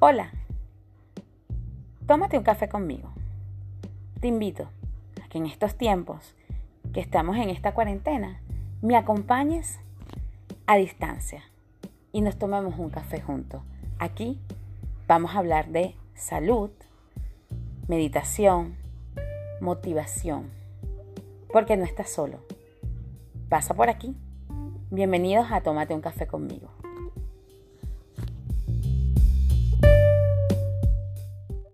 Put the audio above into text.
Hola, tómate un café conmigo. Te invito a que en estos tiempos que estamos en esta cuarentena, me acompañes a distancia y nos tomemos un café juntos. Aquí vamos a hablar de salud, meditación, motivación, porque no estás solo. Pasa por aquí. Bienvenidos a Tómate un café conmigo.